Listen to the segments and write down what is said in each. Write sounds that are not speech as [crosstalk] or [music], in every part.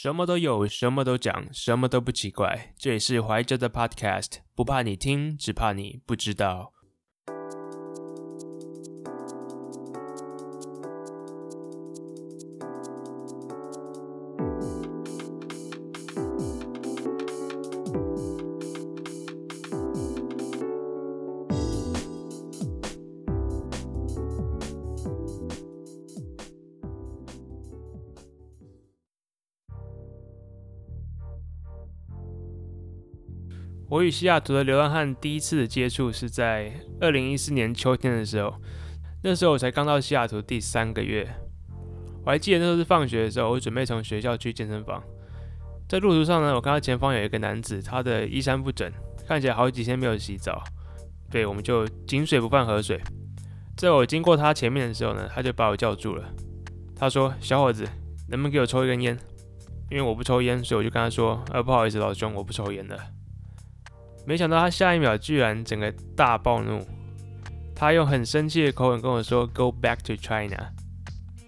什么都有，什么都讲，什么都不奇怪。这里是怀旧的 Podcast，不怕你听，只怕你不知道。我与西雅图的流浪汉第一次的接触是在二零一四年秋天的时候，那时候我才刚到西雅图第三个月。我还记得那时候是放学的时候，我准备从学校去健身房，在路途上呢，我看到前方有一个男子，他的衣衫不整，看起来好几天没有洗澡。对，我们就井水不犯河水。在我经过他前面的时候呢，他就把我叫住了。他说：“小伙子，能不能给我抽一根烟？”因为我不抽烟，所以我就跟他说：“呃，不好意思，老兄，我不抽烟的。”没想到他下一秒居然整个大暴怒，他用很生气的口吻跟我说 “Go back to China”，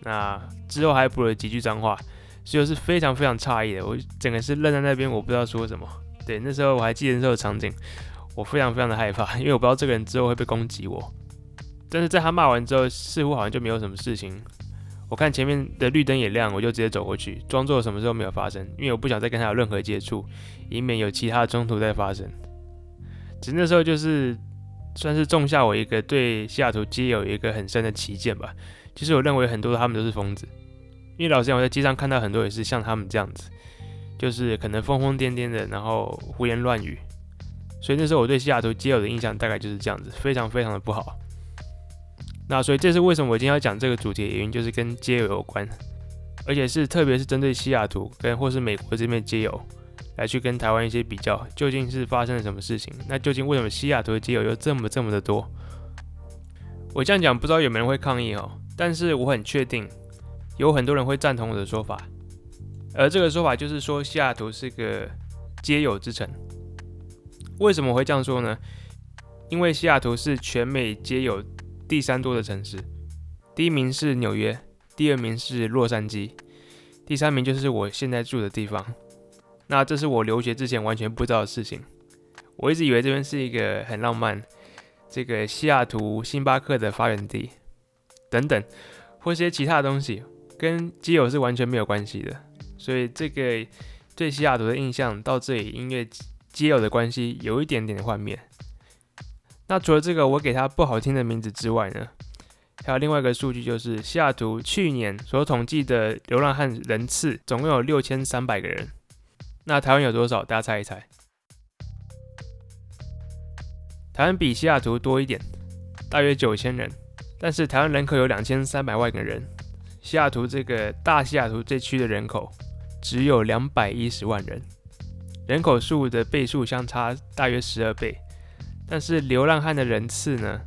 那之后还补了几句脏话，所以我是非常非常诧异的，我整个是愣在那边，我不知道说什么。对，那时候我还记得那时候的场景，我非常非常的害怕，因为我不知道这个人之后会被攻击我。但是在他骂完之后，似乎好像就没有什么事情。我看前面的绿灯也亮，我就直接走过去，装作什么时候没有发生，因为我不想再跟他有任何接触，以免有其他的冲突再发生。其实那时候就是算是种下我一个对西雅图街友一个很深的旗舰吧。其实我认为很多他们都是疯子，因为老实讲我在街上看到很多也是像他们这样子，就是可能疯疯癫癫的，然后胡言乱语。所以那时候我对西雅图街友的印象大概就是这样子，非常非常的不好。那所以这是为什么我今天要讲这个主题的原因，就是跟街友有关，而且是特别是针对西雅图跟或是美国这边街友。来去跟台湾一些比较，究竟是发生了什么事情？那究竟为什么西雅图的街友又这么这么的多？我这样讲不知道有没有人会抗议哦，但是我很确定有很多人会赞同我的说法，而这个说法就是说西雅图是个街友之城。为什么会这样说呢？因为西雅图是全美街友第三多的城市，第一名是纽约，第二名是洛杉矶，第三名就是我现在住的地方。那这是我留学之前完全不知道的事情。我一直以为这边是一个很浪漫，这个西雅图星巴克的发源地等等，或些其他的东西，跟基友是完全没有关系的。所以这个对西雅图的印象到这里，因为基友的关系有一点点的幻灭。那除了这个我给他不好听的名字之外呢，还有另外一个数据，就是西雅图去年所统计的流浪汉人次总共有六千三百个人。那台湾有多少？大家猜一猜。台湾比西雅图多一点，大约九千人。但是台湾人口有两千三百万个人，西雅图这个大西雅图这区的人口只有两百一十万人，人口数的倍数相差大约十二倍。但是流浪汉的人次呢，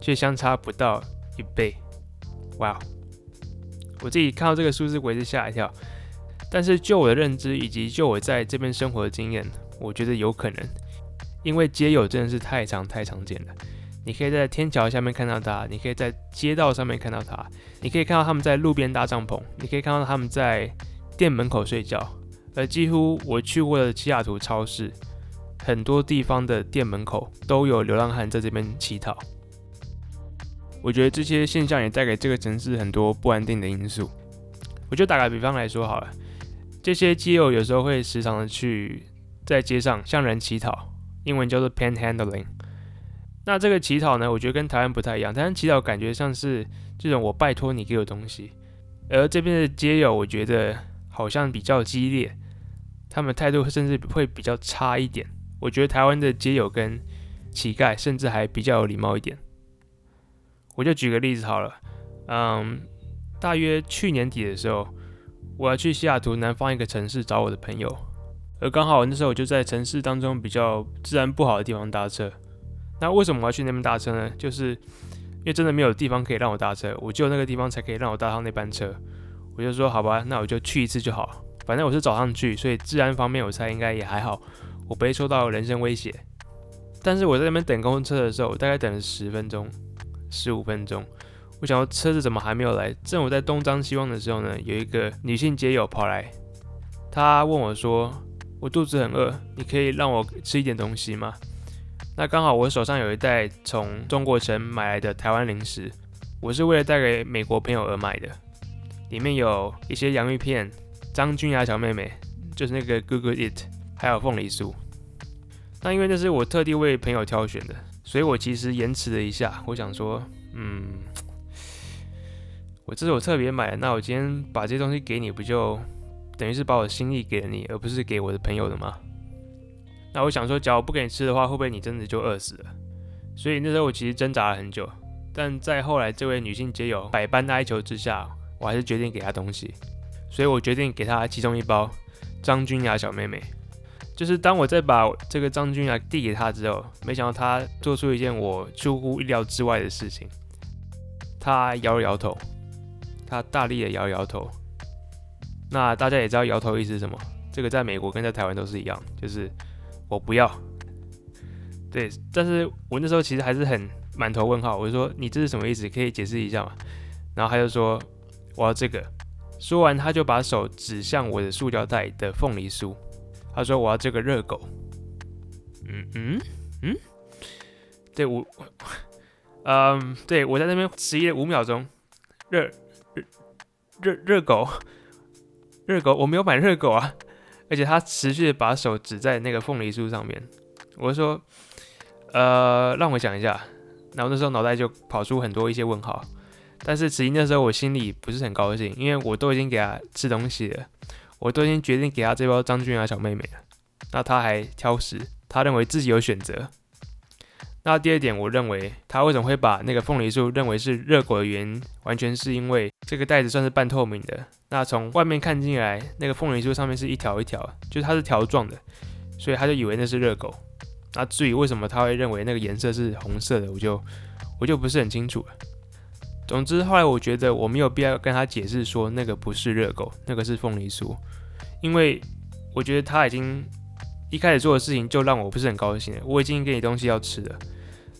却相差不到一倍。哇！我自己看到这个数字，我也是吓一跳。但是就我的认知以及就我在这边生活的经验，我觉得有可能，因为街友真的是太常太常见了。你可以在天桥下面看到他，你可以在街道上面看到他，你可以看到他们在路边搭帐篷，你可以看到他们在店门口睡觉。而几乎我去过的西雅图超市，很多地方的店门口都有流浪汉在这边乞讨。我觉得这些现象也带给这个城市很多不安定的因素。我就打个比方来说好了。这些基友有时候会时常的去在街上向人乞讨，英文叫做 panhandling。那这个乞讨呢，我觉得跟台湾不太一样。台湾乞讨感觉像是这种我拜托你给我东西，而这边的街友我觉得好像比较激烈，他们态度甚至会比较差一点。我觉得台湾的街友跟乞丐甚至还比较有礼貌一点。我就举个例子好了，嗯，大约去年底的时候。我要去西雅图南方一个城市找我的朋友，而刚好那时候我就在城市当中比较治安不好的地方搭车。那为什么我要去那边搭车呢？就是因为真的没有地方可以让我搭车，我只有那个地方才可以让我搭上那班车。我就说好吧，那我就去一次就好。反正我是早上去，所以治安方面我猜应该也还好，我不会受到人身威胁。但是我在那边等公车的时候，我大概等了十分钟、十五分钟。我想要车子怎么还没有来？正我在东张西望的时候呢，有一个女性街友跑来，她问我说：“我肚子很饿，你可以让我吃一点东西吗？”那刚好我手上有一袋从中国城买来的台湾零食，我是为了带给美国朋友而买的，里面有一些洋芋片、张君雅小妹妹，就是那个 Google It，还有凤梨酥。那因为那是我特地为朋友挑选的，所以我其实延迟了一下，我想说，嗯。我这是我特别买的，那我今天把这些东西给你，不就等于是把我的心意给了你，而不是给我的朋友的吗？那我想说，假如不给你吃的话，会不会你真的就饿死了？所以那时候我其实挣扎了很久，但在后来这位女性街友百般哀求之下，我还是决定给她东西。所以我决定给她其中一包张君雅小妹妹。就是当我再把这个张君雅递给她之后，没想到她做出一件我出乎意料之外的事情，她摇了摇头。他大力的摇摇头，那大家也知道摇头意思是什么？这个在美国跟在台湾都是一样，就是我不要。对，但是我那时候其实还是很满头问号，我就说你这是什么意思？可以解释一下吗？然后他就说我要这个。说完他就把手指向我的塑料袋的凤梨酥，他说我要这个热狗。嗯嗯嗯，对我，嗯，对 [laughs] 我在那边迟疑了五秒钟，热。热热狗，热狗，我没有买热狗啊！而且他持续把手指在那个凤梨酥上面。我说，呃，让我想一下。然后那时候脑袋就跑出很多一些问号。但是其实那时候我心里不是很高兴，因为我都已经给他吃东西了，我都已经决定给他这包张君雅小妹妹了。那他还挑食，他认为自己有选择。那第二点，我认为他为什么会把那个凤梨酥认为是热狗的原因，完全是因为这个袋子算是半透明的。那从外面看进来，那个凤梨酥上面是一条一条，就是它是条状的，所以他就以为那是热狗。那至于为什么他会认为那个颜色是红色的，我就我就不是很清楚了。总之，后来我觉得我没有必要跟他解释说那个不是热狗，那个是凤梨酥，因为我觉得他已经。一开始做的事情就让我不是很高兴。我已经给你东西要吃了，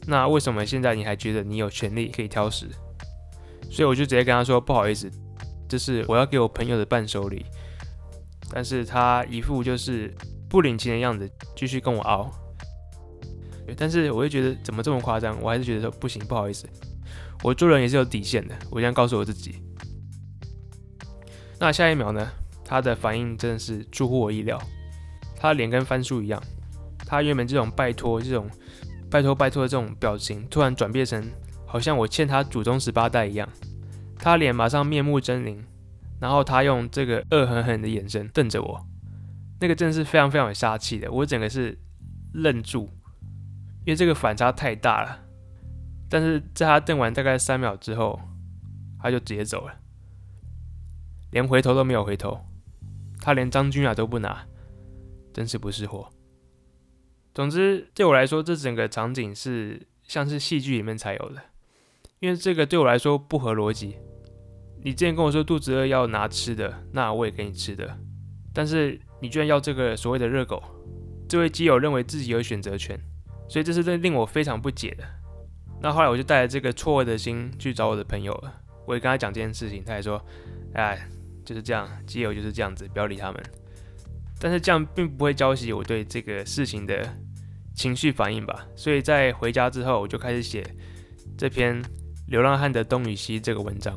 那为什么现在你还觉得你有权利可以挑食？所以我就直接跟他说：“不好意思，这是我要给我朋友的伴手礼。”但是他一副就是不领情的样子，继续跟我熬。但是我就觉得怎么这么夸张？我还是觉得说不行，不好意思，我做人也是有底线的。我这样告诉我自己。那下一秒呢？他的反应真的是出乎我意料。他脸跟翻书一样，他原本这种拜托、这种拜托、拜托的这种表情，突然转变成好像我欠他祖宗十八代一样。他脸马上面目狰狞，然后他用这个恶狠狠的眼神瞪着我，那个真的是非常非常有杀气的。我整个是愣住，因为这个反差太大了。但是在他瞪完大概三秒之后，他就直接走了，连回头都没有回头，他连张君雅都不拿。真是不是货。总之，对我来说，这整个场景是像是戏剧里面才有的，因为这个对我来说不合逻辑。你之前跟我说肚子饿要拿吃的，那我也给你吃的，但是你居然要这个所谓的热狗。这位基友认为自己有选择权，所以这是令我非常不解的。那后来我就带着这个错愕的心去找我的朋友了，我也跟他讲这件事情，他还说：“哎，就是这样，基友就是这样子，不要理他们。”但是这样并不会浇熄我对这个事情的情绪反应吧，所以在回家之后，我就开始写这篇《流浪汉的东与西》这个文章。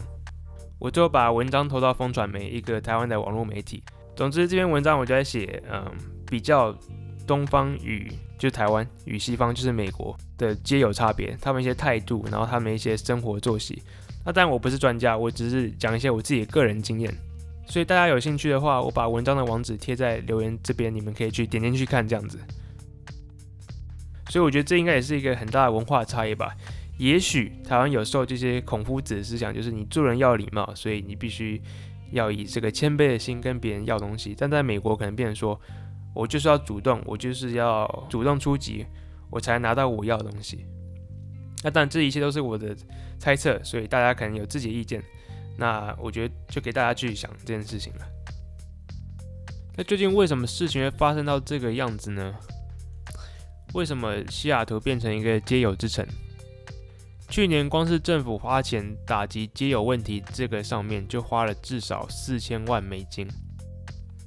我就把文章投到风传媒，一个台湾的网络媒体。总之，这篇文章我就在写，嗯，比较东方与就台湾与西方，就是美国的皆有差别，他们一些态度，然后他们一些生活作息。那当然我不是专家，我只是讲一些我自己的个人经验。所以大家有兴趣的话，我把文章的网址贴在留言这边，你们可以去点进去看这样子。所以我觉得这应该也是一个很大的文化差异吧。也许台湾有时候这些孔夫子的思想，就是你做人要礼貌，所以你必须要以这个谦卑的心跟别人要东西。但在美国可能变成说，我就是要主动，我就是要主动出击，我才拿到我要的东西。那当然这一切都是我的猜测，所以大家可能有自己的意见。那我觉得就给大家去想这件事情了。那究竟为什么事情会发生到这个样子呢？为什么西雅图变成一个街友之城？去年光是政府花钱打击街友问题这个上面就花了至少四千万美金。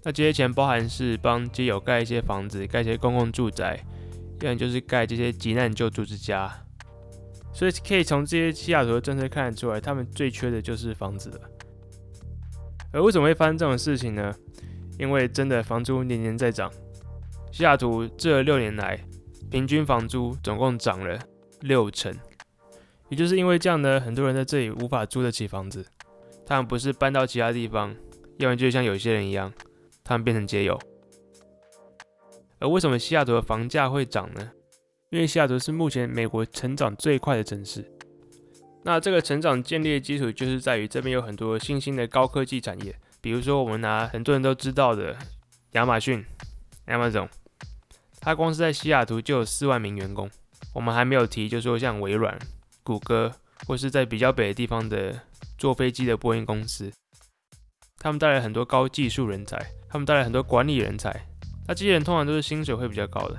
那这些钱包含是帮街友盖一些房子，盖一些公共住宅，要么就是盖这些急难救助之家。所以可以从这些西雅图的政策看得出来，他们最缺的就是房子了。而为什么会发生这种事情呢？因为真的房租年年在涨，西雅图这六年来平均房租总共涨了六成。也就是因为这样呢，很多人在这里无法租得起房子，他们不是搬到其他地方，要么就像有些人一样，他们变成街友。而为什么西雅图的房价会涨呢？因为西雅图是目前美国成长最快的城市。那这个成长建立的基础就是在于这边有很多新兴的高科技产业，比如说我们拿很多人都知道的亚马逊 Amazon，它光是在西雅图就有四万名员工。我们还没有提，就说像微软。谷歌或是在比较北的地方的坐飞机的波音公司，他们带来很多高技术人才，他们带来很多管理人才。那这些人通常都是薪水会比较高的，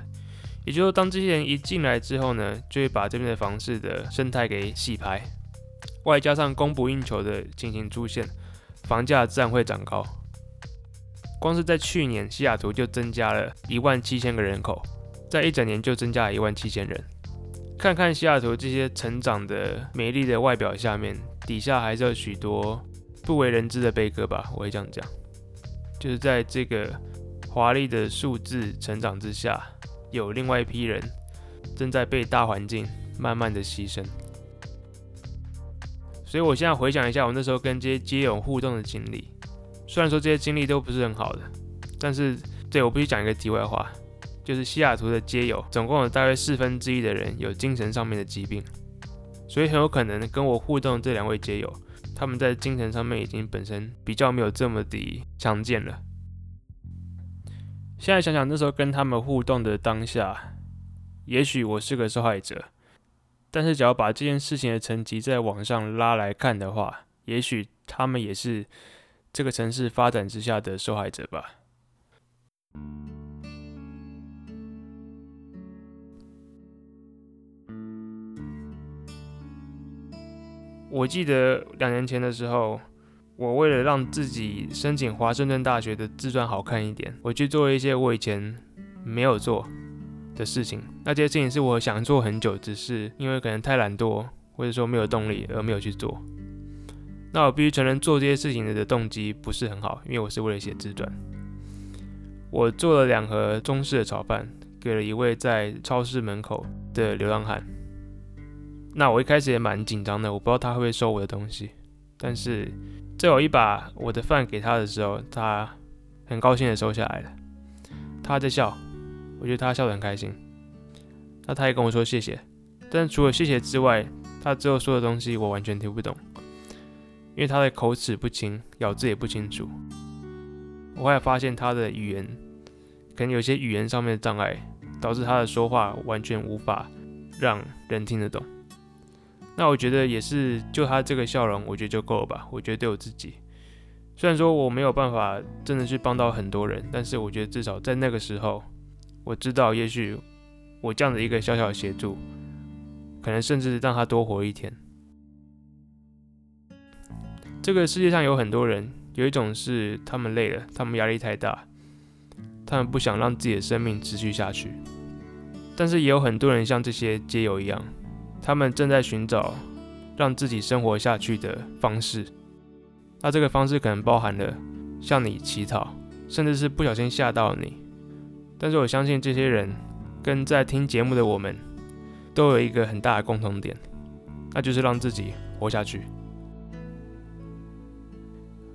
也就是，当这些人一进来之后呢，就会把这边的房市的生态给洗牌，外加上供不应求的情形出现，房价自然会涨高。光是在去年，西雅图就增加了一万七千个人口，在一整年就增加了一万七千人。看看西雅图这些成长的美丽的外表下面，底下还是有许多不为人知的悲歌吧。我会这样讲，就是在这个华丽的数字成长之下，有另外一批人正在被大环境慢慢的牺牲。所以我现在回想一下我那时候跟这些街友互动的经历，虽然说这些经历都不是很好的，但是对我必须讲一个题外话。就是西雅图的街友，总共有大约四分之一的人有精神上面的疾病，所以很有可能跟我互动这两位街友，他们在精神上面已经本身比较没有这么的强健了。现在想想那时候跟他们互动的当下，也许我是个受害者，但是只要把这件事情的层级在往上拉来看的话，也许他们也是这个城市发展之下的受害者吧。我记得两年前的时候，我为了让自己申请华盛顿大学的自传好看一点，我去做一些我以前没有做的事情。那这些事情是我想做很久，只是因为可能太懒惰，或者说没有动力而没有去做。那我必须承认，做这些事情的动机不是很好，因为我是为了写自传。我做了两盒中式的炒饭，给了一位在超市门口的流浪汉。那我一开始也蛮紧张的，我不知道他会不会收我的东西。但是在我一把我的饭给他的时候，他很高兴的收下来了。他在笑，我觉得他笑得很开心。那他也跟我说谢谢，但除了谢谢之外，他之后说的东西我完全听不懂，因为他的口齿不清，咬字也不清楚。我后来发现他的语言可能有些语言上面的障碍，导致他的说话完全无法让人听得懂。那我觉得也是，就他这个笑容，我觉得就够了吧。我觉得对我自己，虽然说我没有办法真的去帮到很多人，但是我觉得至少在那个时候，我知道也许我这样的一个小小的协助，可能甚至让他多活一天。这个世界上有很多人，有一种是他们累了，他们压力太大，他们不想让自己的生命持续下去，但是也有很多人像这些街友一样。他们正在寻找让自己生活下去的方式，那这个方式可能包含了向你乞讨，甚至是不小心吓到你。但是我相信这些人跟在听节目的我们都有一个很大的共同点，那就是让自己活下去。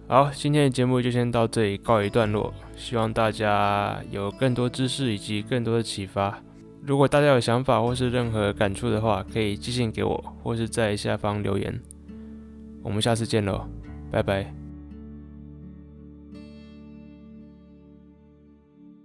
好，今天的节目就先到这里告一段落，希望大家有更多知识以及更多的启发。如果大家有想法或是任何感触的话，可以寄信给我，或是在下方留言。我们下次见喽，拜拜。